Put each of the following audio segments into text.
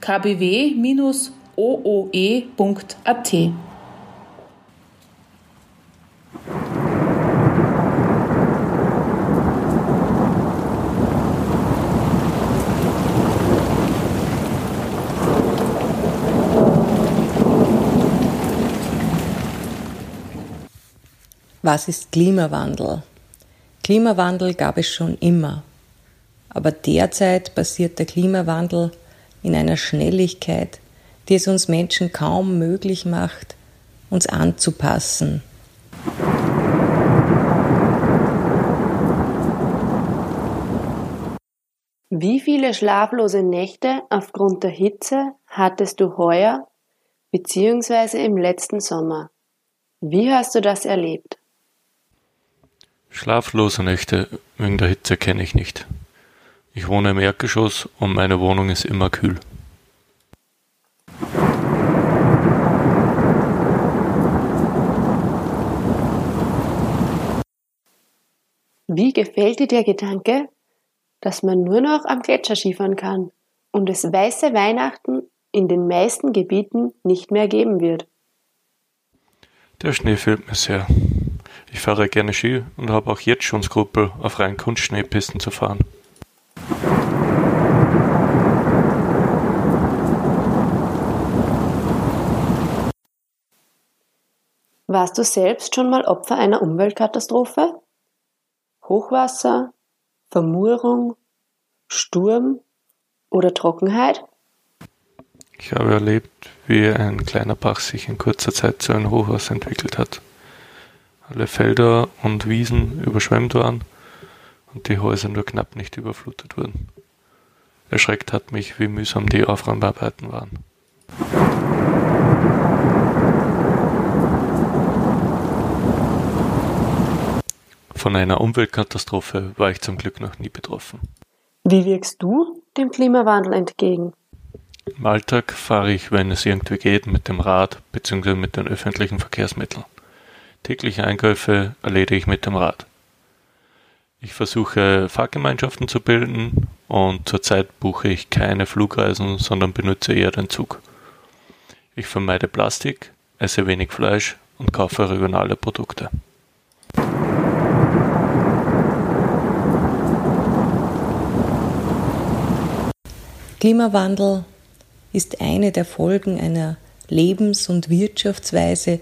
kbw-ooe.at. Was ist Klimawandel? Klimawandel gab es schon immer. Aber derzeit passiert der Klimawandel in einer Schnelligkeit, die es uns Menschen kaum möglich macht, uns anzupassen. Wie viele schlaflose Nächte aufgrund der Hitze hattest du heuer bzw. im letzten Sommer? Wie hast du das erlebt? Schlaflose Nächte wegen der Hitze kenne ich nicht. Ich wohne im Erdgeschoss und meine Wohnung ist immer kühl. Wie gefällt dir der Gedanke, dass man nur noch am Gletscher Skifahren kann und es weiße Weihnachten in den meisten Gebieten nicht mehr geben wird? Der Schnee fehlt mir sehr. Ich fahre gerne Ski und habe auch jetzt schon Skrupel, auf rein Kunstschneepisten zu fahren. Warst du selbst schon mal Opfer einer Umweltkatastrophe? Hochwasser, Vermurung, Sturm oder Trockenheit? Ich habe erlebt, wie ein kleiner Bach sich in kurzer Zeit zu einem Hochwasser entwickelt hat. Alle Felder und Wiesen überschwemmt waren und die Häuser nur knapp nicht überflutet wurden. Erschreckt hat mich, wie mühsam die Aufräumarbeiten waren. Von einer Umweltkatastrophe war ich zum Glück noch nie betroffen. Wie wirkst du dem Klimawandel entgegen? Im Alltag fahre ich, wenn es irgendwie geht, mit dem Rad bzw. mit den öffentlichen Verkehrsmitteln. Tägliche Einkäufe erledige ich mit dem Rad. Ich versuche Fahrgemeinschaften zu bilden und zurzeit buche ich keine Flugreisen, sondern benutze eher den Zug. Ich vermeide Plastik, esse wenig Fleisch und kaufe regionale Produkte. Klimawandel ist eine der Folgen einer Lebens- und Wirtschaftsweise,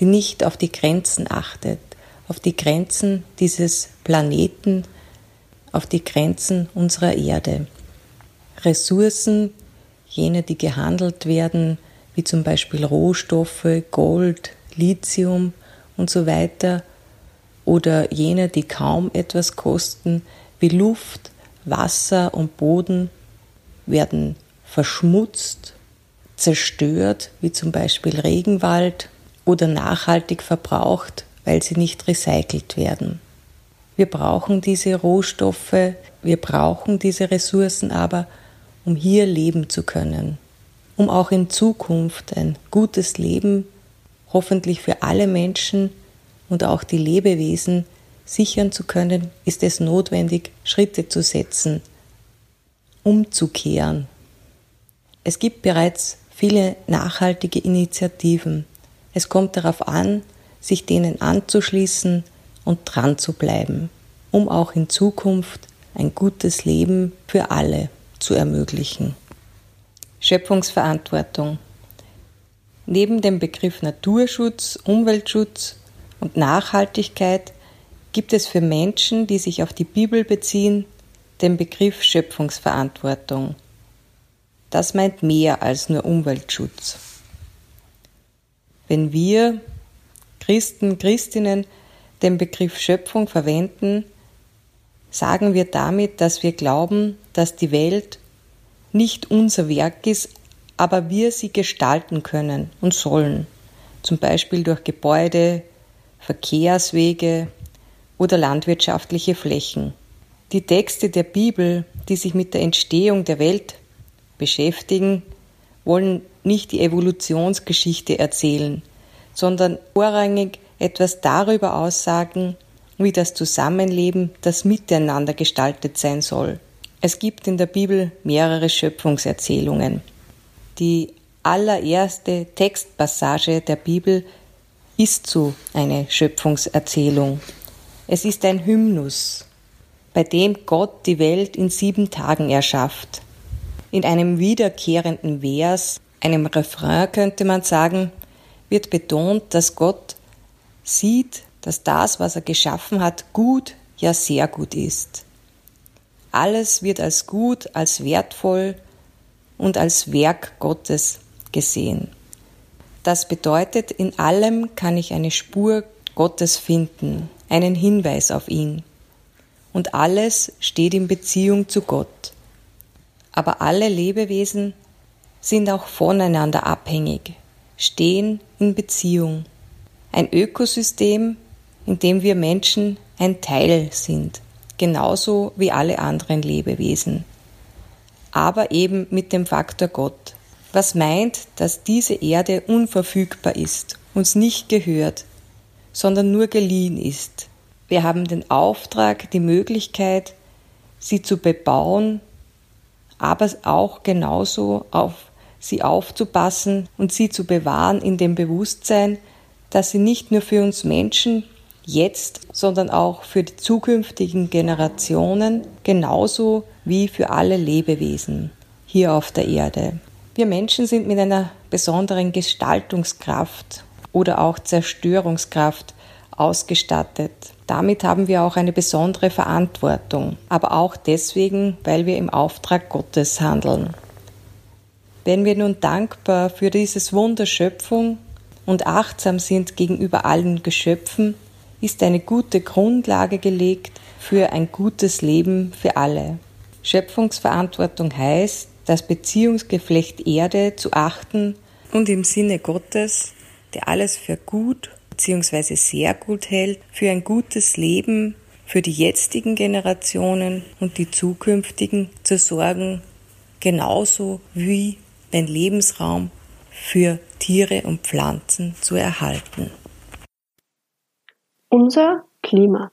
die nicht auf die Grenzen achtet, auf die Grenzen dieses Planeten, auf die Grenzen unserer Erde. Ressourcen, jene, die gehandelt werden, wie zum Beispiel Rohstoffe, Gold, Lithium und so weiter, oder jene, die kaum etwas kosten, wie Luft, Wasser und Boden, werden verschmutzt, zerstört, wie zum Beispiel Regenwald, oder nachhaltig verbraucht, weil sie nicht recycelt werden. Wir brauchen diese Rohstoffe, wir brauchen diese Ressourcen aber, um hier leben zu können, um auch in Zukunft ein gutes Leben, hoffentlich für alle Menschen und auch die Lebewesen sichern zu können, ist es notwendig, Schritte zu setzen, umzukehren. Es gibt bereits viele nachhaltige Initiativen. Es kommt darauf an, sich denen anzuschließen und dran zu bleiben, um auch in Zukunft ein gutes Leben für alle zu ermöglichen. Schöpfungsverantwortung. Neben dem Begriff Naturschutz, Umweltschutz und Nachhaltigkeit gibt es für Menschen, die sich auf die Bibel beziehen, den Begriff Schöpfungsverantwortung. Das meint mehr als nur Umweltschutz. Wenn wir Christen, Christinnen den Begriff Schöpfung verwenden, sagen wir damit, dass wir glauben, dass die Welt nicht unser Werk ist, aber wir sie gestalten können und sollen, zum Beispiel durch Gebäude, Verkehrswege oder landwirtschaftliche Flächen. Die Texte der Bibel, die sich mit der Entstehung der Welt beschäftigen, wollen nicht die Evolutionsgeschichte erzählen, sondern vorrangig etwas darüber aussagen, wie das Zusammenleben, das Miteinander gestaltet sein soll. Es gibt in der Bibel mehrere Schöpfungserzählungen. Die allererste Textpassage der Bibel ist so eine Schöpfungserzählung. Es ist ein Hymnus, bei dem Gott die Welt in sieben Tagen erschafft. In einem wiederkehrenden Vers, einem Refrain könnte man sagen, wird betont, dass Gott sieht, dass das, was er geschaffen hat, gut, ja sehr gut ist. Alles wird als gut, als wertvoll und als Werk Gottes gesehen. Das bedeutet, in allem kann ich eine Spur Gottes finden, einen Hinweis auf ihn und alles steht in Beziehung zu Gott. Aber alle Lebewesen sind auch voneinander abhängig, stehen in Beziehung. Ein Ökosystem, in dem wir Menschen ein Teil sind, genauso wie alle anderen Lebewesen. Aber eben mit dem Faktor Gott, was meint, dass diese Erde unverfügbar ist, uns nicht gehört, sondern nur geliehen ist. Wir haben den Auftrag, die Möglichkeit, sie zu bebauen, aber auch genauso auf sie aufzupassen und sie zu bewahren in dem Bewusstsein, dass sie nicht nur für uns Menschen jetzt, sondern auch für die zukünftigen Generationen genauso wie für alle Lebewesen hier auf der Erde. Wir Menschen sind mit einer besonderen Gestaltungskraft oder auch Zerstörungskraft ausgestattet. Damit haben wir auch eine besondere Verantwortung, aber auch deswegen, weil wir im Auftrag Gottes handeln. Wenn wir nun dankbar für dieses Wunder Schöpfung und achtsam sind gegenüber allen Geschöpfen, ist eine gute Grundlage gelegt für ein gutes Leben für alle. Schöpfungsverantwortung heißt, das Beziehungsgeflecht Erde zu achten und im Sinne Gottes, der alles für gut beziehungsweise sehr gut hält für ein gutes Leben für die jetzigen Generationen und die zukünftigen zu sorgen, genauso wie den Lebensraum für Tiere und Pflanzen zu erhalten. Unser Klima.